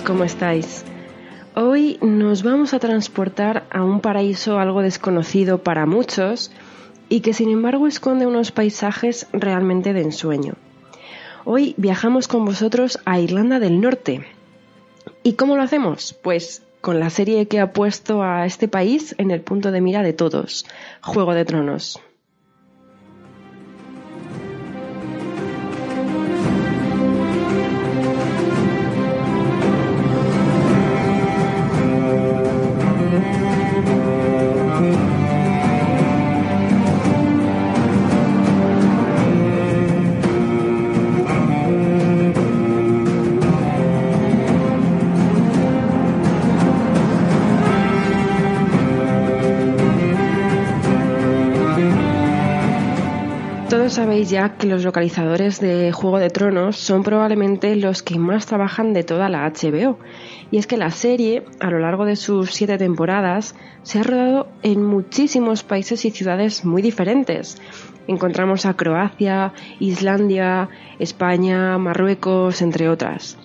¿cómo estáis? Hoy nos vamos a transportar a un paraíso algo desconocido para muchos y que sin embargo esconde unos paisajes realmente de ensueño. Hoy viajamos con vosotros a Irlanda del Norte. ¿Y cómo lo hacemos? Pues con la serie que ha puesto a este país en el punto de mira de todos, Juego de Tronos. Sabéis ya que los localizadores de Juego de Tronos son probablemente los que más trabajan de toda la HBO. Y es que la serie, a lo largo de sus siete temporadas, se ha rodado en muchísimos países y ciudades muy diferentes. Encontramos a Croacia, Islandia, España, Marruecos, entre otras.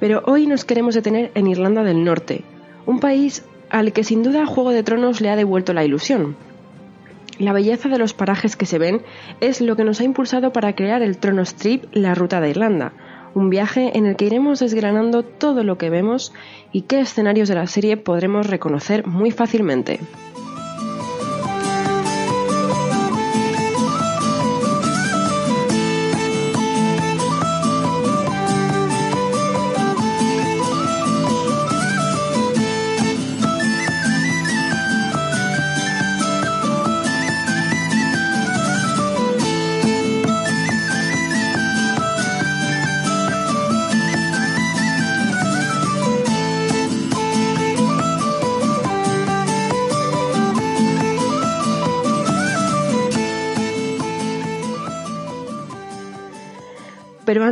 Pero hoy nos queremos detener en Irlanda del Norte, un país al que sin duda Juego de Tronos le ha devuelto la ilusión. La belleza de los parajes que se ven es lo que nos ha impulsado para crear el Trono Strip La Ruta de Irlanda, un viaje en el que iremos desgranando todo lo que vemos y qué escenarios de la serie podremos reconocer muy fácilmente.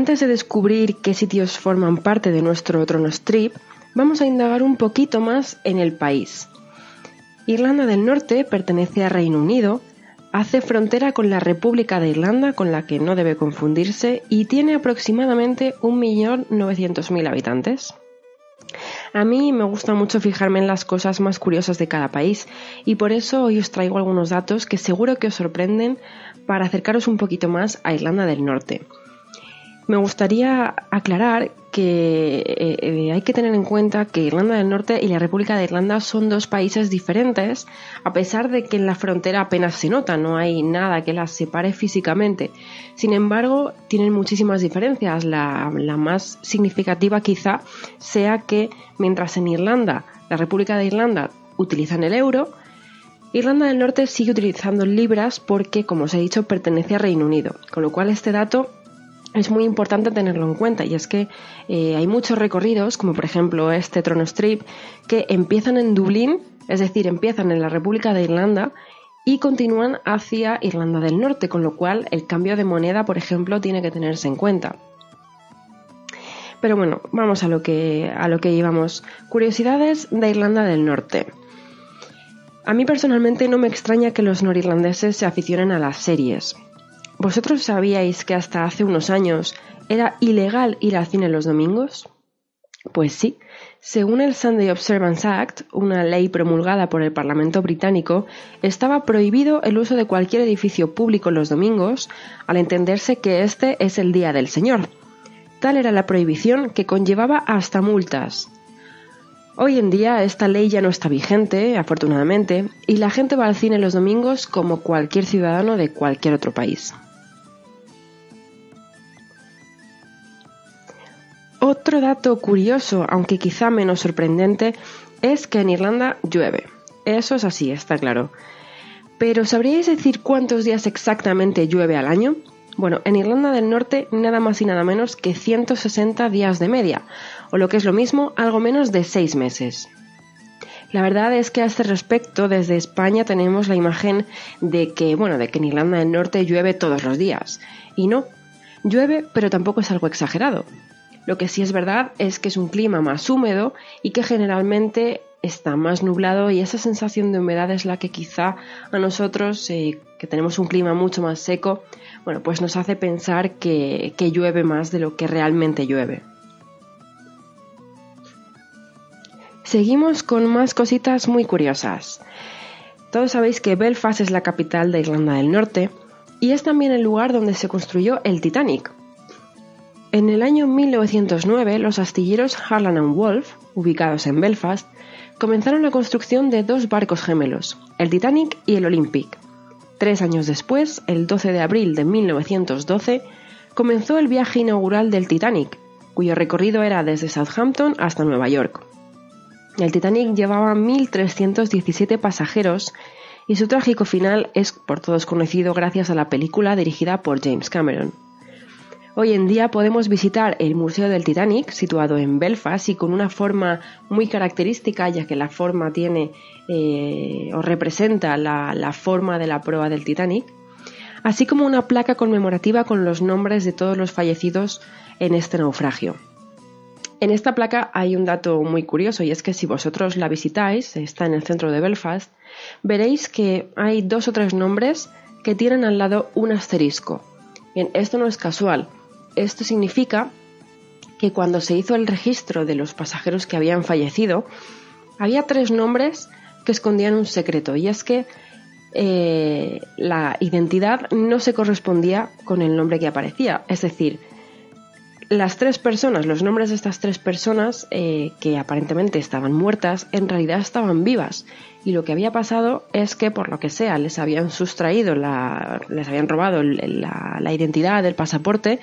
Antes de descubrir qué sitios forman parte de nuestro Trono Strip, vamos a indagar un poquito más en el país. Irlanda del Norte pertenece a Reino Unido, hace frontera con la República de Irlanda, con la que no debe confundirse, y tiene aproximadamente 1.900.000 habitantes. A mí me gusta mucho fijarme en las cosas más curiosas de cada país y por eso hoy os traigo algunos datos que seguro que os sorprenden para acercaros un poquito más a Irlanda del Norte. Me gustaría aclarar que eh, eh, hay que tener en cuenta que Irlanda del Norte y la República de Irlanda son dos países diferentes, a pesar de que en la frontera apenas se nota, no hay nada que las separe físicamente. Sin embargo, tienen muchísimas diferencias. La, más significativa quizá sea que mientras en Irlanda, la República de Irlanda utilizan el euro, Irlanda del Norte sigue utilizando libras porque, como os he dicho, pertenece a Reino Unido, con lo cual este dato es muy importante tenerlo en cuenta y es que eh, hay muchos recorridos, como por ejemplo este Trono Strip, que empiezan en Dublín Es decir, empiezan en la República de Irlanda y continúan hacia Irlanda del Norte, con lo cual el cambio de moneda, por ejemplo, tiene que tenerse en cuenta. Pero bueno, vamos a lo que, a lo que llevamos. Curiosidades de Irlanda del Norte. A mí personalmente no me extraña que los norirlandeses se aficionen a las series. ¿Vosotros sabíais que hasta hace unos años era ilegal ir al cine los domingos? Pues sí, según el Sunday Observance Act, una ley promulgada por el Parlamento británico, estaba prohibido el uso de cualquier edificio público los domingos, al entenderse que este es el Día del Señor. Tal era la prohibición que conllevaba hasta multas. Hoy en día esta ley ya no está vigente, afortunadamente, y la gente va al cine los domingos como cualquier ciudadano de cualquier otro país. Otro dato curioso, aunque quizá menos sorprendente, es que en Irlanda llueve. Eso es así, está claro. Pero ¿sabríais decir cuántos días exactamente llueve al año? Bueno, en Irlanda del Norte nada más y nada menos que 160 días de media, o lo que es lo mismo, algo menos de 6 meses. La verdad es que a este respecto, desde España tenemos la imagen de que, bueno, de que en Irlanda del Norte llueve todos los días. Y no, llueve, pero tampoco es algo exagerado. Lo que sí es verdad es que es un clima más húmedo y que generalmente está más nublado y esa sensación de humedad es la que quizá a nosotros, eh, que tenemos un clima mucho más seco, bueno, pues nos hace pensar que, que llueve más de lo que realmente llueve. Seguimos con más cositas muy curiosas. Todos sabéis que Belfast es la capital de Irlanda del Norte y es también el lugar donde se construyó el Titanic, en el año 1909, los astilleros Harlan and Wolff, ubicados en Belfast, comenzaron la construcción de dos barcos gemelos, el Titanic y el Olympic. Tres años después, el 12 de abril de 1912, comenzó el viaje inaugural del Titanic, cuyo recorrido era desde Southampton hasta Nueva York. El Titanic llevaba 1.317 pasajeros y su trágico final es por todos conocido gracias a la película dirigida por James Cameron. Hoy en día podemos visitar el Museo del Titanic, situado en Belfast y con una forma muy característica, ya que la forma tiene eh, o representa la, la forma de la prueba del Titanic, así como una placa conmemorativa con los nombres de todos los fallecidos en este naufragio. En esta placa hay un dato muy curioso y es que si vosotros la visitáis, está en el centro de Belfast, veréis que hay dos o tres nombres que tienen al lado un asterisco. Bien, esto no es casual, esto significa que cuando se hizo el registro de los pasajeros que habían fallecido, había tres nombres que escondían un secreto y es que eh, la identidad no se correspondía con el nombre que aparecía. Es decir, las tres personas, los nombres de estas tres personas eh, que aparentemente estaban muertas, en realidad estaban vivas. Y lo que había pasado es que, por lo que sea, les habían sustraído, la, les habían robado la, la identidad, el pasaporte,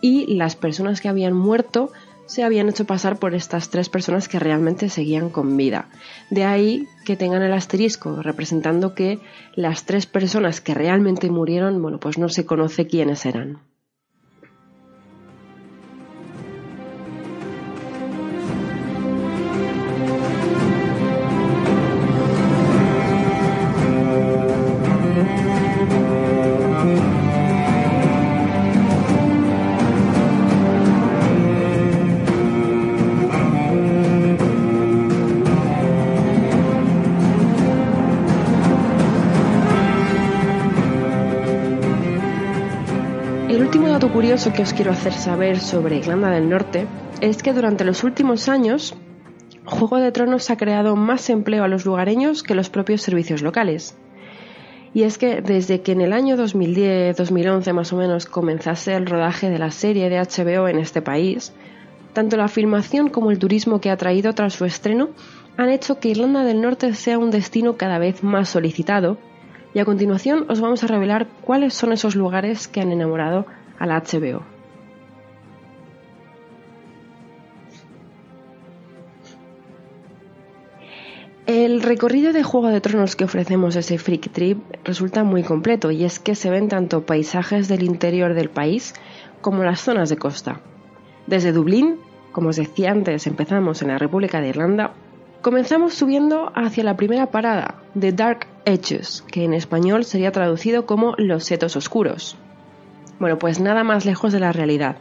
y las personas que habían muerto se habían hecho pasar por estas tres personas que realmente seguían con vida. De ahí que tengan el asterisco representando que las tres personas que realmente murieron, bueno, pues no se conoce quiénes eran. Curioso que os quiero hacer saber sobre Irlanda del Norte es que durante los últimos años Juego de Tronos ha creado más empleo a los lugareños que los propios servicios locales. Y es que desde que en el año 2010-2011 más o menos comenzase el rodaje de la serie de HBO en este país, tanto la filmación como el turismo que ha traído tras su estreno han hecho que Irlanda del Norte sea un destino cada vez más solicitado y a continuación os vamos a revelar cuáles son esos lugares que han enamorado a la HBO. El recorrido de Juego de Tronos que ofrecemos ese Freak Trip resulta muy completo y es que se ven tanto paisajes del interior del país como las zonas de costa. Desde Dublín, como os decía antes, empezamos en la República de Irlanda, Comenzamos subiendo hacia la primera parada, The Dark Edges, que en español sería traducido como Los setos oscuros. Bueno, pues nada más lejos de la realidad.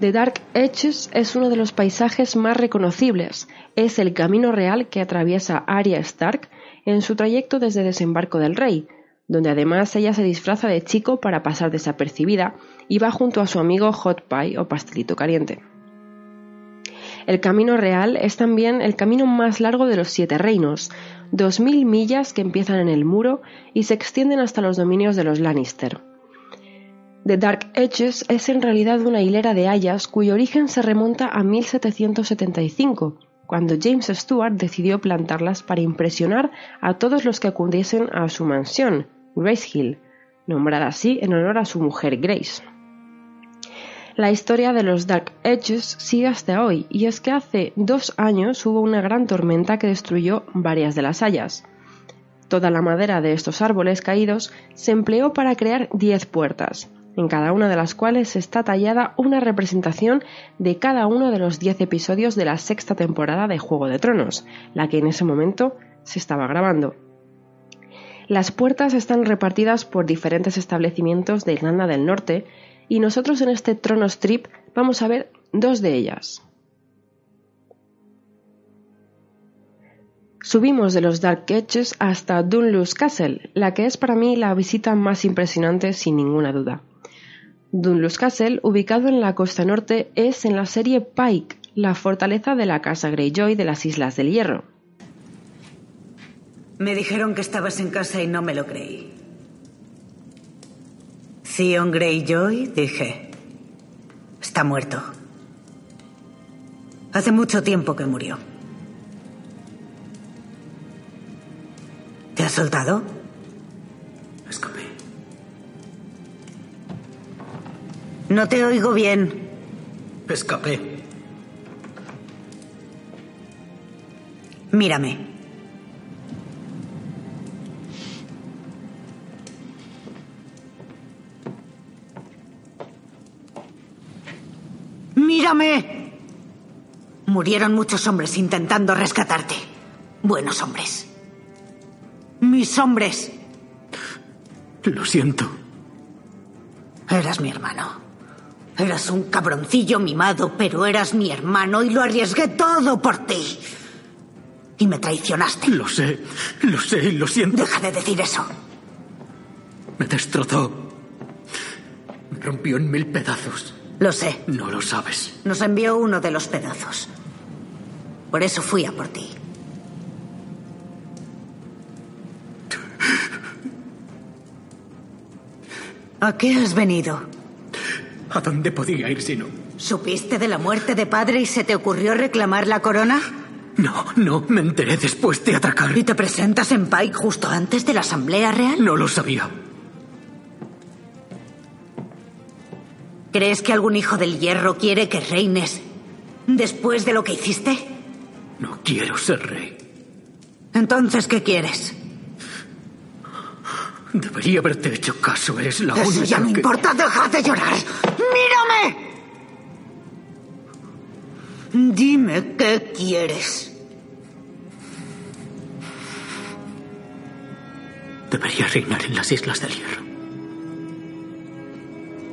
The Dark Edges es uno de los paisajes más reconocibles. Es el camino real que atraviesa Arya Stark en su trayecto desde Desembarco del Rey, donde además ella se disfraza de chico para pasar desapercibida y va junto a su amigo Hot Pie o pastelito caliente. El camino real es también el camino más largo de los siete reinos, dos mil millas que empiezan en el muro y se extienden hasta los dominios de los Lannister. The Dark Edges es en realidad una hilera de hayas cuyo origen se remonta a 1775, cuando James Stewart decidió plantarlas para impresionar a todos los que acudiesen a su mansión, Grace Hill, nombrada así en honor a su mujer Grace. La historia de los Dark Edges sigue hasta hoy, y es que hace dos años hubo una gran tormenta que destruyó varias de las hayas. Toda la madera de estos árboles caídos se empleó para crear diez puertas, en cada una de las cuales está tallada una representación de cada uno de los diez episodios de la sexta temporada de Juego de Tronos, la que en ese momento se estaba grabando. Las puertas están repartidas por diferentes establecimientos de Irlanda del Norte y nosotros en este Trono Strip vamos a ver dos de ellas. Subimos de los Dark Edges hasta Dunluce Castle, la que es para mí la visita más impresionante sin ninguna duda. Dunluce Castle, ubicado en la costa norte, es en la serie Pike, la fortaleza de la casa Greyjoy de las Islas del Hierro. Me dijeron que estabas en casa y no me lo creí. Theon Greyjoy, dije. Está muerto. Hace mucho tiempo que murió. ¿Te has soltado? Escapé. No te oigo bien. Escapé. Mírame. ¡Mírame! Murieron muchos hombres intentando rescatarte. Buenos hombres. Mis hombres. Lo siento. Eras mi hermano. Eras un cabroncillo mimado, pero eras mi hermano y lo arriesgué todo por ti. Y me traicionaste. Lo sé, lo sé y lo siento. Deja de decir eso. Me destrozó. Me rompió en mil pedazos. Lo sé. No lo sabes. Nos envió uno de los pedazos. Por eso fui a por ti. ¿A qué has venido? ¿A dónde podía ir si no? ¿Supiste de la muerte de padre y se te ocurrió reclamar la corona? No, no, me enteré después de atracar. ¿Y te presentas en Pike justo antes de la Asamblea Real? No lo sabía. ¿Crees que algún hijo del hierro quiere que reines después de lo que hiciste? No quiero ser rey. Entonces, ¿qué quieres? Debería haberte hecho caso, es la Eso única ya no que- importa, deja de llorar. ¡Mírame! Dime qué quieres. Debería reinar en las Islas del Hierro.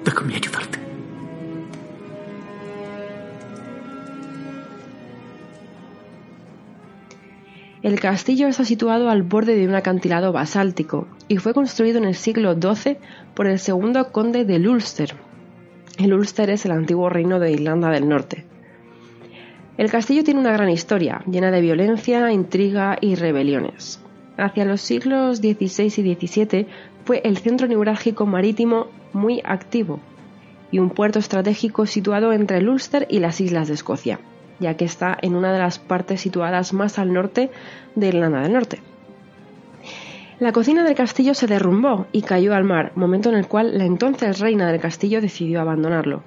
Déjame ayudarte. El castillo está situado al borde de un acantilado basáltico y fue construido en el siglo XII por el segundo conde del Ulster. El Ulster es el antiguo reino de Irlanda del Norte. El castillo tiene una gran historia, llena de violencia, intriga y rebeliones. Hacia los siglos XVI y XVII fue el centro neurálgico marítimo muy activo y un puerto estratégico situado entre el Ulster y las islas de Escocia, ya que está en una de las partes situadas más al norte de Irlanda del Norte. La cocina del castillo se derrumbó y cayó al mar, momento en el cual la entonces reina del castillo decidió abandonarlo.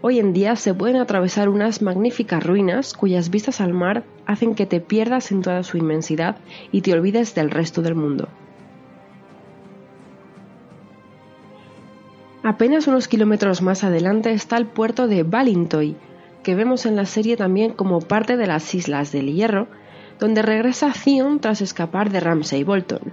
Hoy en día se pueden atravesar unas magníficas ruinas cuyas vistas al mar hacen que te pierdas en toda su inmensidad y te olvides del resto del mundo. Apenas unos kilómetros más adelante está el puerto de Ballintoy, que vemos en la serie también como parte de las Islas del Hierro, donde regresa Theon tras escapar de Ramsay Bolton.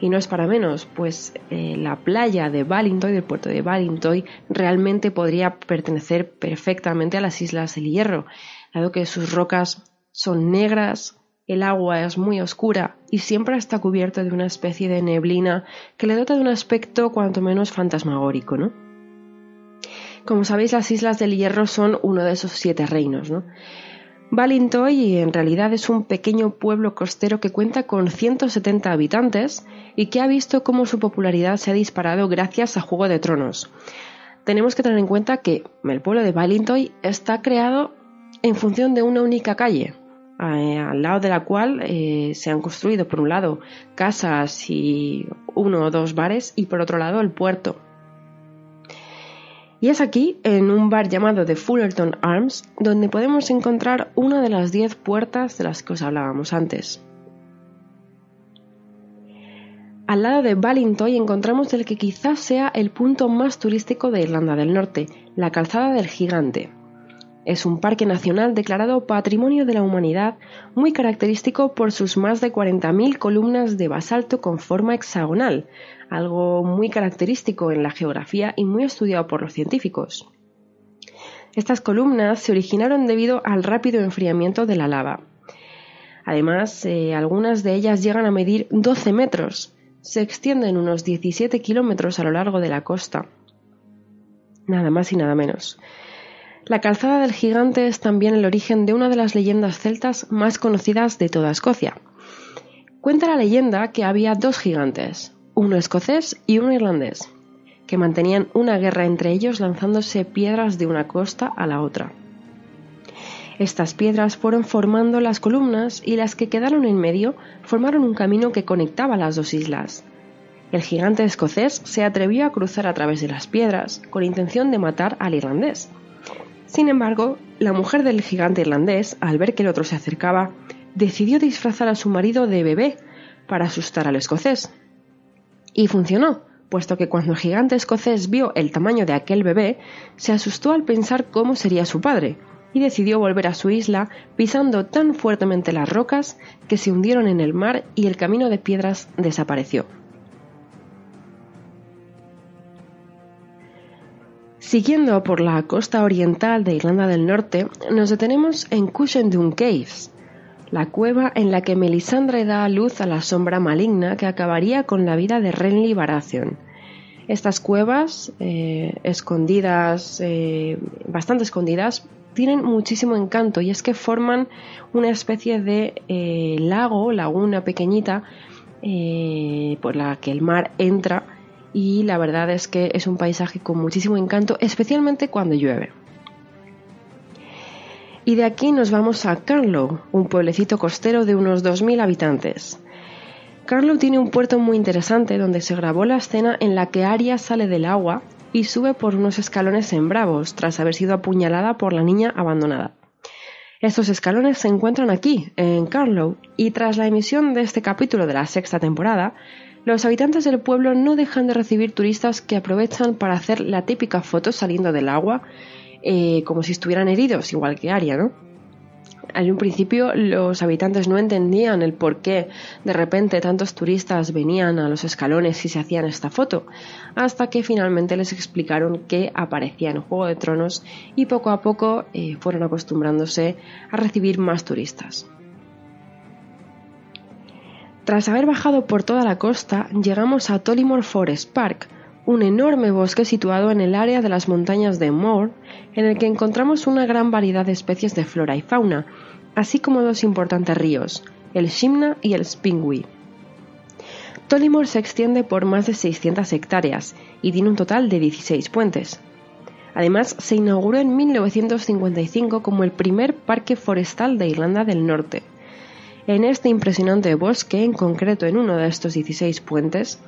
Y no es para menos, pues eh, la playa de Ballintoy, del puerto de Ballintoy, realmente podría pertenecer perfectamente a las Islas del Hierro, dado que sus rocas son negras, el agua es muy oscura y siempre está cubierto de una especie de neblina que le dota de un aspecto cuanto menos fantasmagórico, ¿no? Como sabéis, las Islas del Hierro son uno de esos siete reinos, ¿no? Balintoy en realidad es un pequeño pueblo costero que cuenta con 170 habitantes y que ha visto cómo su popularidad se ha disparado gracias a Juego de Tronos. Tenemos que tener en cuenta que el pueblo de Balintoy está creado en función de una única calle, al lado de la cual eh, se han construido por un lado casas y uno o dos bares y por otro lado el puerto. Y es aquí, en un bar llamado The Fullerton Arms, donde podemos encontrar una de las diez puertas de las que os hablábamos antes. Al lado de Ballintoy encontramos el que quizás sea el punto más turístico de Irlanda del Norte, la Calzada del Gigante, es un parque nacional declarado Patrimonio de la Humanidad, muy característico por sus más de 40.000 columnas de basalto con forma hexagonal, algo muy característico en la geografía y muy estudiado por los científicos. Estas columnas se originaron debido al rápido enfriamiento de la lava. Además, eh, algunas de ellas llegan a medir 12 metros, se extienden unos 17 kilómetros a lo largo de la costa. Nada más y nada menos. La calzada del gigante es también el origen de una de las leyendas celtas más conocidas de toda Escocia. Cuenta la leyenda que había dos gigantes, uno escocés y uno irlandés, que mantenían una guerra entre ellos lanzándose piedras de una costa a la otra. Estas piedras fueron formando las columnas y las que quedaron en medio formaron un camino que conectaba las dos islas. El gigante escocés se atrevió a cruzar a través de las piedras con intención de matar al irlandés, sin embargo, la mujer del gigante irlandés, al ver que el otro se acercaba, decidió disfrazar a su marido de bebé para asustar al escocés. Y funcionó, puesto que cuando el gigante escocés vio el tamaño de aquel bebé, se asustó al pensar cómo sería su padre, y decidió volver a su isla pisando tan fuertemente las rocas que se hundieron en el mar y el camino de piedras desapareció. Siguiendo por la costa oriental de Irlanda del Norte, nos detenemos en Cushendun Caves, la cueva en la que Melisandre da luz a la sombra maligna que acabaría con la vida de Renly Baratheon. Estas cuevas, eh, escondidas, eh, bastante escondidas, tienen muchísimo encanto y es que forman una especie de eh, lago, laguna pequeñita, por la que el mar entra y la verdad es que es un paisaje con muchísimo encanto, especialmente cuando llueve. Y de aquí nos vamos a Carlow, un pueblecito costero de unos 2.000 habitantes. Carlow tiene un puerto muy interesante donde se grabó la escena en la que Arya sale del agua y sube por unos escalones en Bravos tras haber sido apuñalada por la niña abandonada. Estos escalones se encuentran aquí, en Carlow, y tras la emisión de este capítulo de la sexta temporada, los habitantes del pueblo no dejan de recibir turistas que aprovechan para hacer la típica foto saliendo del agua, eh, como si estuvieran heridos, igual que Aria, ¿no? En un principio los habitantes no entendían el por qué de repente tantos turistas venían a los escalones y se hacían esta foto, hasta que finalmente les explicaron que aparecía en Juego de Tronos y poco a poco eh, fueron acostumbrándose a recibir más turistas. Tras haber bajado por toda la costa, llegamos a Tollymore Forest Park, un enorme bosque situado en el área de las montañas de Moore, en el que encontramos una gran variedad de especies de flora y fauna, así como dos importantes ríos, el Shimna y el Spingwee. Tollymore se extiende por más de 600 hectáreas y tiene un total de 16 puentes. Además, se inauguró en 1955 como el primer parque forestal de Irlanda del Norte. En este impresionante bosque, en concreto en uno de estos 16 puentes,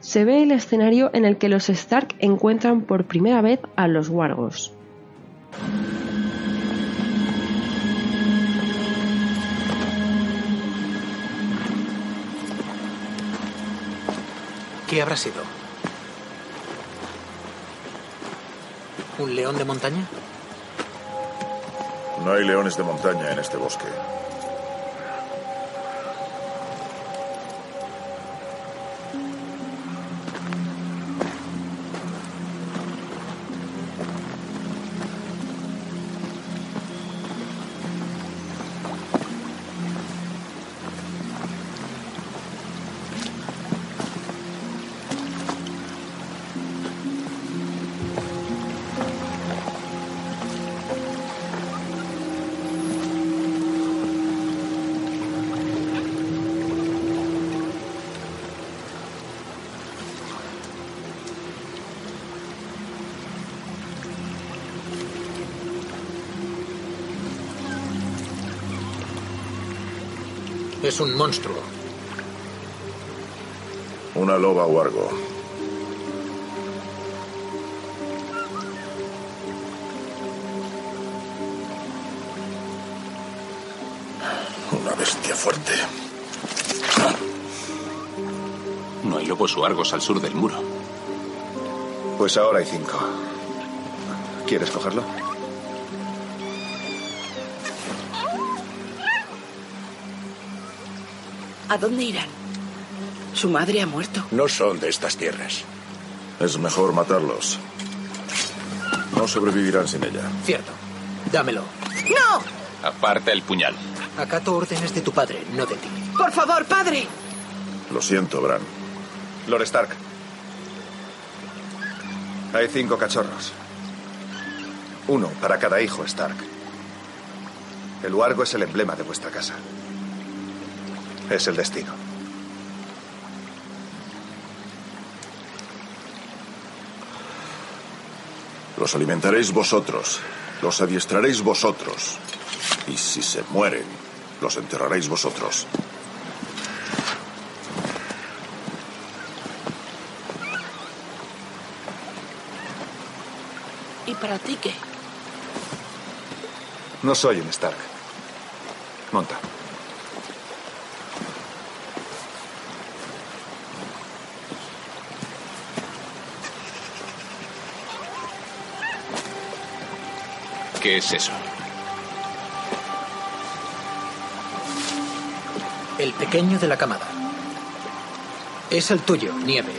se ve el escenario en el que los Stark encuentran por primera vez a los Wargos. ¿Qué habrá sido? ¿Un león de montaña? No hay leones de montaña en este bosque. Es un monstruo. Una loba wargo. Una bestia fuerte. No hay lobos wargos al sur del muro. Pues ahora hay cinco. ¿Quieres cogerlo? ¿A dónde irán? Su madre ha muerto. No son de estas tierras. Es mejor matarlos. No sobrevivirán sin ella. Cierto. Dámelo. ¡No! Aparta el puñal. Acato órdenes de tu padre, no de ti. Por favor, padre. Lo siento, Bran. Lord Stark. Hay cinco cachorros. Uno para cada hijo, Stark. El huargo es el emblema de vuestra casa. Es el destino. Los alimentaréis vosotros. Los adiestraréis vosotros. Y si se mueren, los enterraréis vosotros. ¿Y para ti qué? No soy un Stark. Monta. ¿Qué es eso? El pequeño de la camada. Es el tuyo, Nieve.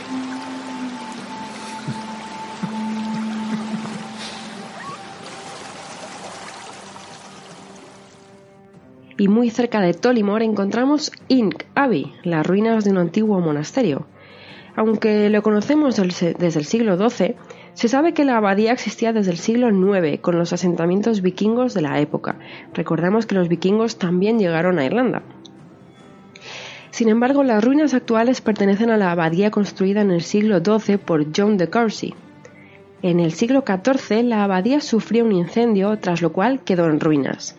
y muy cerca de Tolimor encontramos Ink Abbey, las ruinas de un antiguo monasterio. Aunque lo conocemos desde el siglo XII, se sabe que la abadía existía desde el siglo IX con los asentamientos vikingos de la época. Recordamos que los vikingos también llegaron a Irlanda. Sin embargo, las ruinas actuales pertenecen a la abadía construida en el siglo XII por John de Courcy. En el siglo XIV, la abadía sufrió un incendio, tras lo cual quedó en ruinas.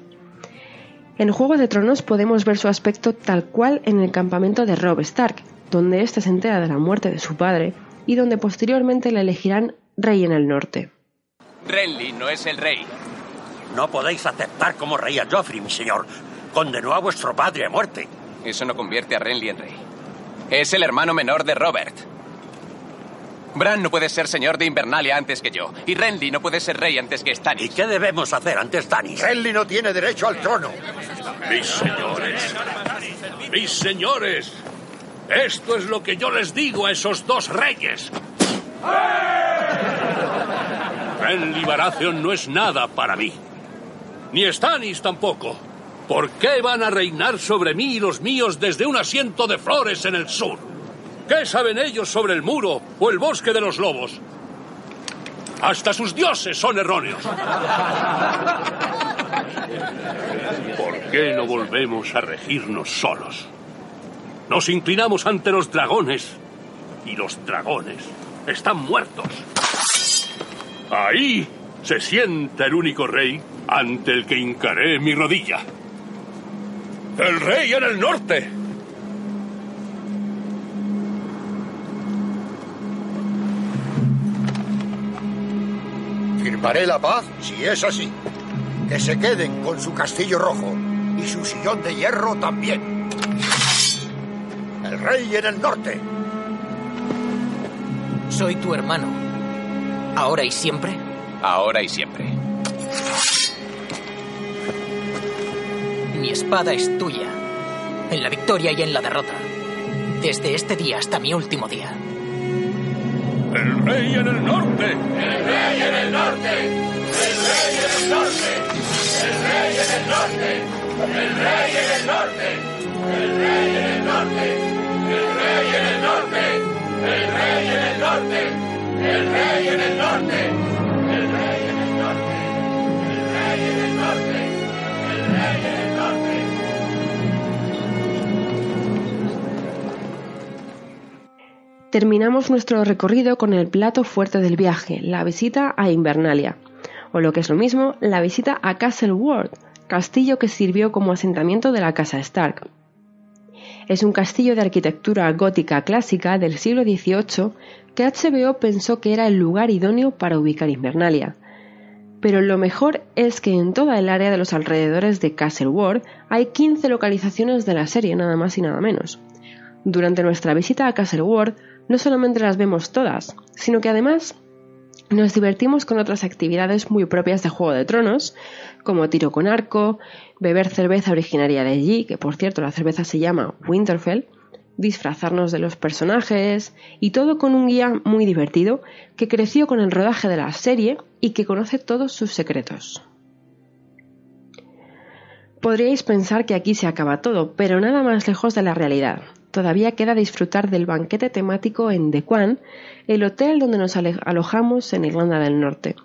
En Juego de Tronos podemos ver su aspecto tal cual en el campamento de Robb Stark, donde éste se entera de la muerte de su padre y donde posteriormente le elegirán rey en el norte. Renly no es el rey. No podéis aceptar como rey a Joffrey, mi señor. Condenó a vuestro padre a muerte. Eso no convierte a Renly en rey. Es el hermano menor de Robert. Bran no puede ser señor de Invernalia antes que yo. Y Renly no puede ser rey antes que Stannis. ¿Y qué debemos hacer antes Stannis? Renly no tiene derecho al trono. Mis señores. Mis señores. Esto es lo que yo les digo a esos dos reyes. Renly Baratheon no es nada para mí. Ni Stannis tampoco. ¿Por qué van a reinar sobre mí y los míos desde un asiento de flores en el sur? ¿Qué saben ellos sobre el muro o el bosque de los lobos? Hasta sus dioses son erróneos. ¿Por qué no volvemos a regirnos solos? Nos inclinamos ante los dragones y los dragones están muertos. Ahí se sienta el único rey ante el que hincaré mi rodilla. El rey en el norte. Firmaré la paz si es así. Que se queden con su castillo rojo y su sillón de hierro también. El rey en el norte. Soy tu hermano. ¿Ahora y siempre? Ahora y siempre. Mi espada es tuya. En la victoria y en la derrota. Desde este día hasta mi último día. El rey en el norte. El rey en el norte. El rey en el norte. El rey en el norte. El rey en el norte. El rey en el norte. El rey en el norte. El rey en el norte. El rey en el norte. El rey en el norte. Terminamos nuestro recorrido con el plato fuerte del viaje, la visita a Invernalia, o lo que es lo mismo, la visita a Castle Ward, castillo que sirvió como asentamiento de la casa Stark. Es un castillo de arquitectura gótica clásica del siglo XVIII que HBO pensó que era el lugar idóneo para ubicar Invernalia. Pero lo mejor es que en toda el área de los alrededores de Castle Ward hay 15 localizaciones de la serie, nada más y nada menos. Durante nuestra visita a Castle Ward no solamente las vemos todas, sino que además nos divertimos con otras actividades muy propias de Juego de Tronos, como tiro con arco, beber cerveza originaria de allí, que por cierto la cerveza se llama Winterfell, disfrazarnos de los personajes y todo con un guía muy divertido que creció con el rodaje de la serie y que conoce todos sus secretos. Podríais pensar que aquí se acaba todo, pero nada más lejos de la realidad todavía queda disfrutar del banquete temático en The Quan, el hotel donde nos alojamos en Irlanda del Norte.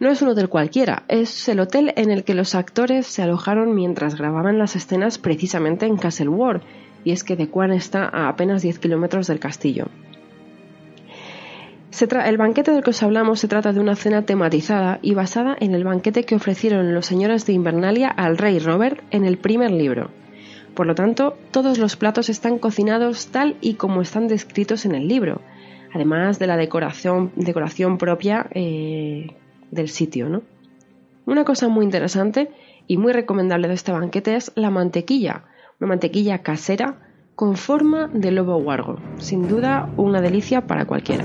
No es un hotel cualquiera, es el hotel en el que los actores se alojaron mientras grababan las escenas precisamente en Castle Ward, y es que The Quan está a apenas 10 kilómetros del castillo. el banquete del que os hablamos se trata de una cena tematizada y basada en el banquete que ofrecieron los señores de Invernalia al rey Robert en el primer libro. Por lo tanto, todos los platos están cocinados tal y como están descritos en el libro, además de la decoración, propia eh, del sitio. ¿no? Una cosa muy interesante y muy recomendable de este banquete es la mantequilla, una mantequilla casera con forma de lobo huargo. Sin duda, una delicia para cualquiera.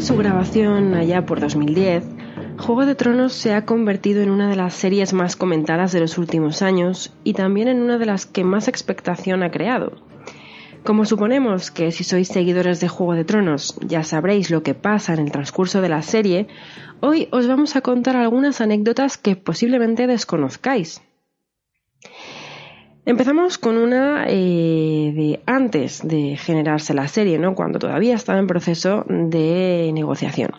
Comenzase su grabación allá por 2010, Juego de Tronos se ha convertido en una de las series más comentadas de los últimos años y también en una de las que más expectación ha creado. Como suponemos que si sois seguidores de Juego de Tronos ya sabréis lo que pasa en el transcurso de la serie, hoy os vamos a contar algunas anécdotas que posiblemente desconozcáis. Empezamos con una eh, de antes de generarse la serie, ¿no? cuando todavía estaba en proceso de negociación.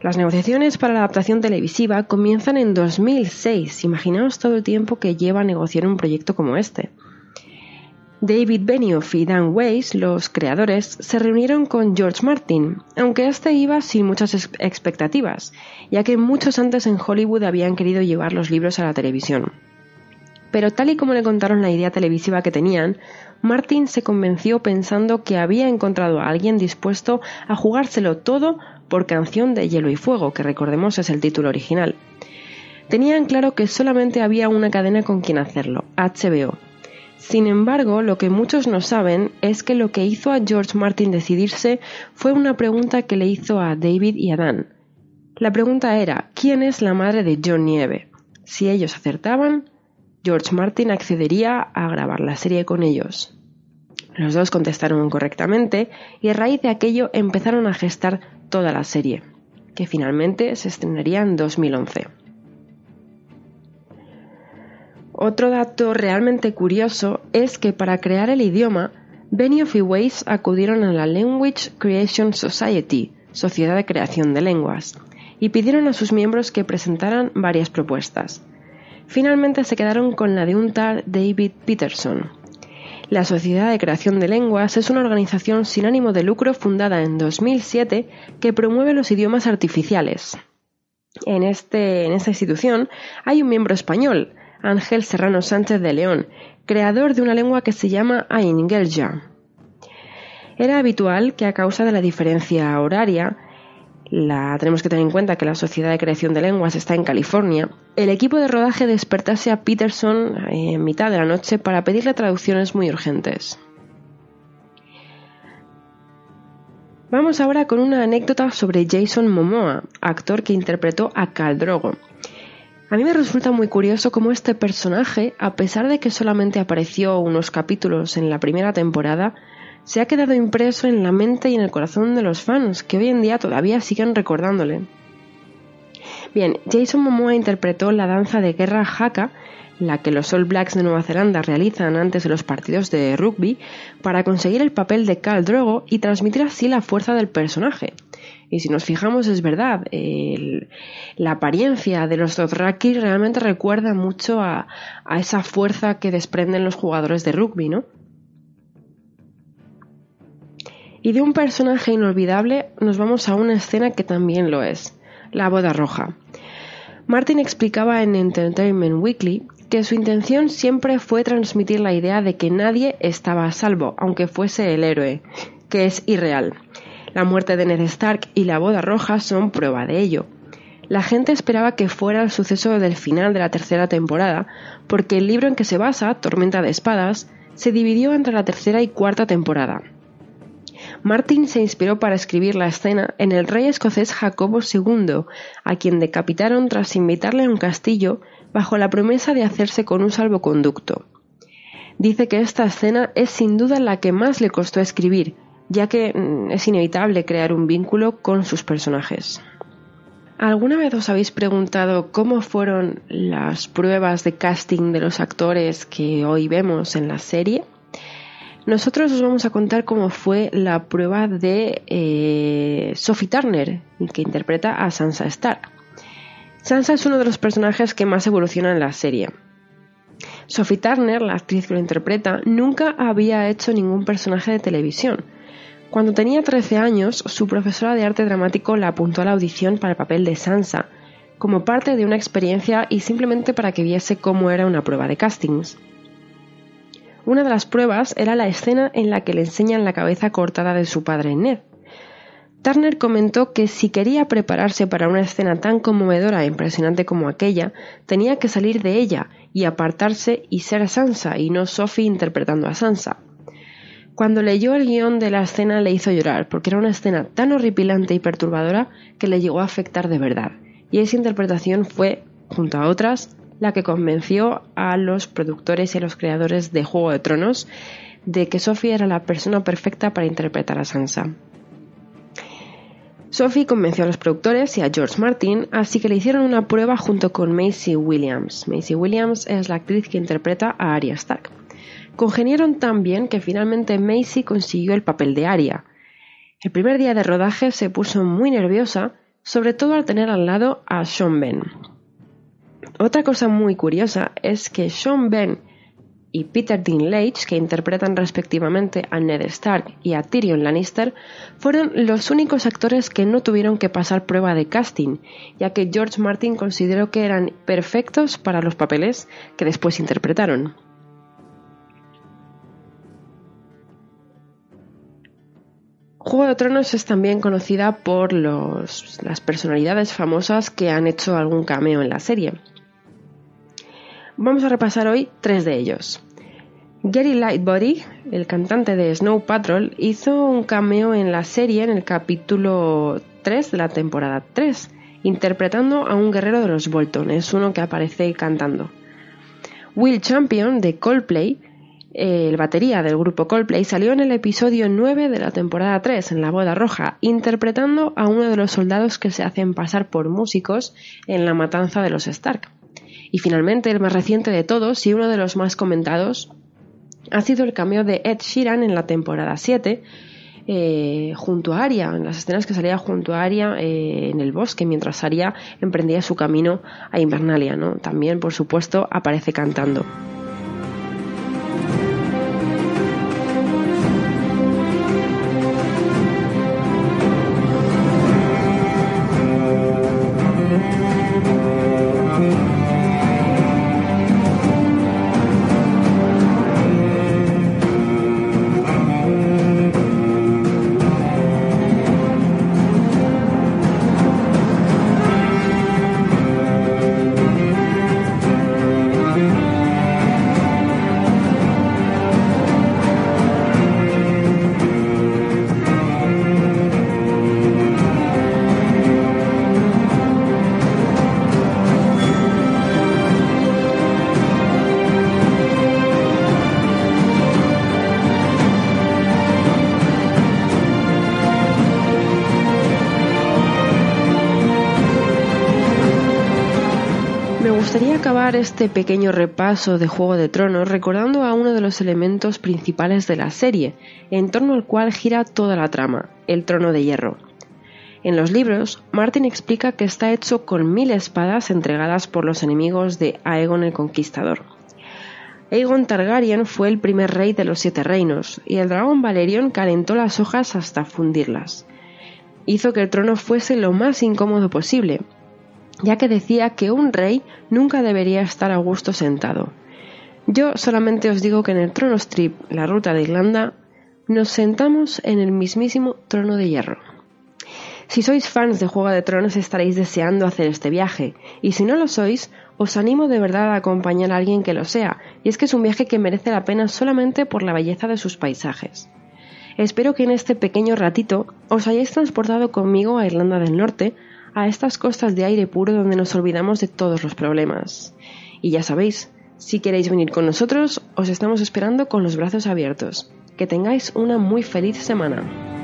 Las negociaciones para la adaptación televisiva comienzan en 2006. Imaginaos todo el tiempo que lleva a negociar un proyecto como este. David Benioff y Dan Weiss, los creadores, se reunieron con George Martin, aunque este iba sin muchas expectativas, ya que muchos antes en Hollywood habían querido llevar los libros a la televisión pero tal y como le contaron la idea televisiva que tenían, Martin se convenció pensando que había encontrado a alguien dispuesto a jugárselo todo por Canción de Hielo y Fuego, que recordemos es el título original. Tenían claro que solamente había una cadena con quien hacerlo, HBO. Sin embargo, lo que muchos no saben es que lo que hizo a George Martin decidirse fue una pregunta que le hizo a David y a Dan. La pregunta era, ¿quién es la madre de John Nieve? Si ellos acertaban, George Martin accedería a grabar la serie con ellos. Los dos contestaron correctamente y a raíz de aquello empezaron a gestar toda la serie, que finalmente se estrenaría en 2011. Otro dato realmente curioso es que para crear el idioma, Benioff y Weiss acudieron a la Language Creation Society, Sociedad de Creación de Lenguas, y pidieron a sus miembros que presentaran varias propuestas. Finalmente se quedaron con la de un tal David Peterson. La Sociedad de Creación de Lenguas es una organización sin ánimo de lucro fundada en 2007 que promueve los idiomas artificiales. En, este, en esta institución hay un miembro español, Ángel Serrano Sánchez de León, creador de una lengua que se llama Aingerja. Era habitual que a causa de la diferencia horaria, la, tenemos que tener en cuenta que la Sociedad de Creación de Lenguas está en California, el equipo de rodaje despertase a Peterson en mitad de la noche para pedirle traducciones muy urgentes. Vamos ahora con una anécdota sobre Jason Momoa, actor que interpretó a Khal Drogo. A mí me resulta muy curioso cómo este personaje, a pesar de que solamente apareció unos capítulos en la primera temporada, se ha quedado impreso en la mente y en el corazón de los fans, que hoy en día todavía siguen recordándole. Bien, Jason Momoa interpretó la danza de guerra Haka la que los All Blacks de Nueva Zelanda realizan antes de los partidos de rugby, para conseguir el papel de Khal Drogo y transmitir así la fuerza del personaje. Y si nos fijamos, es verdad, la apariencia de los Dothraki realmente recuerda mucho a, a esa fuerza que desprenden los jugadores de rugby, ¿no? Y de un personaje inolvidable nos vamos a una escena que también lo es, la boda roja. Martin explicaba en Entertainment Weekly que su intención siempre fue transmitir la idea de que nadie estaba a salvo, aunque fuese el héroe, que es irreal. La muerte de Ned Stark y la boda roja son prueba de ello. La gente esperaba que fuera el suceso del final de la tercera temporada, porque el libro en que se basa, Tormenta de Espadas, se dividió entre la tercera y cuarta temporada. Martin se inspiró para escribir la escena en el rey escocés Jacobo II, a quien decapitaron tras invitarle a un castillo bajo la promesa de hacerse con un salvoconducto. Dice que esta escena es sin duda la que más le costó escribir, ya que mm, es inevitable crear un vínculo con sus personajes. ¿Alguna vez os habéis preguntado cómo fueron las pruebas de casting de los actores que hoy vemos en la serie? Nosotros os vamos a contar cómo fue la prueba de eh, Sophie Turner, que interpreta a Sansa Stark. Sansa es uno de los personajes que más evoluciona en la serie. Sophie Turner, la actriz que lo interpreta, nunca había hecho ningún personaje de televisión. Cuando tenía 13 años, su profesora de arte dramático la apuntó a la audición para el papel de Sansa, como parte de una experiencia y simplemente para que viese cómo era una prueba de castings. Una de las pruebas era la escena en la que le enseñan la cabeza cortada de su padre Ned. Turner comentó que si quería prepararse para una escena tan conmovedora e impresionante como aquella, tenía que salir de ella y apartarse y ser Sansa y no Sophie interpretando a Sansa. Cuando leyó el guion de la escena le hizo llorar, porque era una escena tan horripilante y perturbadora que le llegó a afectar de verdad. Y esa interpretación fue, junto a otras, la que convenció a los productores y a los creadores de Juego de Tronos de que Sophie era la persona perfecta para interpretar a Sansa. Sophie convenció a los productores y a George Martin, así que le hicieron una prueba junto con Macy Williams. Macy Williams es la actriz que interpreta a Arya Stark. Congeniaron tan bien que finalmente Macy consiguió el papel de Arya. El primer día de rodaje se puso muy nerviosa, sobre todo al tener al lado a Sean Ben. Otra cosa muy curiosa es que Sean Ben y Peter Dinklage, que interpretan respectivamente a Ned Stark y a Tyrion Lannister, fueron los únicos actores que no tuvieron que pasar prueba de casting, ya que George Martin consideró que eran perfectos para los papeles que después interpretaron. Juego de Tronos es también conocida por las personalidades famosas que han hecho algún cameo en la serie. Vamos a repasar hoy tres de ellos. Gary Lightbody, el cantante de Snow Patrol, hizo un cameo en la serie en el capítulo 3 de la temporada 3, interpretando a un guerrero de los Bolton, es uno que aparece cantando. Will Champion de Coldplay, el batería del grupo Coldplay, salió en el episodio 9 de la temporada 3, en la boda roja, interpretando a uno de los soldados que se hacen pasar por músicos en la matanza de los Stark. Y finalmente, el más reciente de todos y uno de los más comentados ha sido el cameo de Ed Sheeran en la temporada 7 eh, junto a Arya, en las escenas que salía junto a Arya eh, en el bosque mientras Arya emprendía su camino a Invernalia. ¿no? También, por supuesto, aparece cantando. Este pequeño repaso de Juego de Tronos recordando a uno de los elementos principales de la serie, en torno al cual gira toda la trama, el trono de hierro. En los libros, Martin explica que está hecho con mil espadas entregadas por los enemigos de Aegon el Conquistador. Aegon Targaryen fue el primer rey de los siete reinos, y el dragón Valerion calentó las hojas hasta fundirlas. Hizo que el trono fuese lo más incómodo posible, ya que decía que un rey nunca debería estar a gusto sentado. Yo solamente os digo que en el Trono Strip, la ruta de Irlanda, nos sentamos en el mismísimo trono de hierro. Si sois fans de Juego de Tronos estaréis deseando hacer este viaje, y si no lo sois, os animo de verdad a acompañar a alguien que lo sea, y es que es un viaje que merece la pena solamente por la belleza de sus paisajes. Espero que en este pequeño ratito os hayáis transportado conmigo a Irlanda del Norte, a estas costas de aire puro donde nos olvidamos de todos los problemas. Y ya sabéis, si queréis venir con nosotros, os estamos esperando con los brazos abiertos. Que tengáis una muy feliz semana.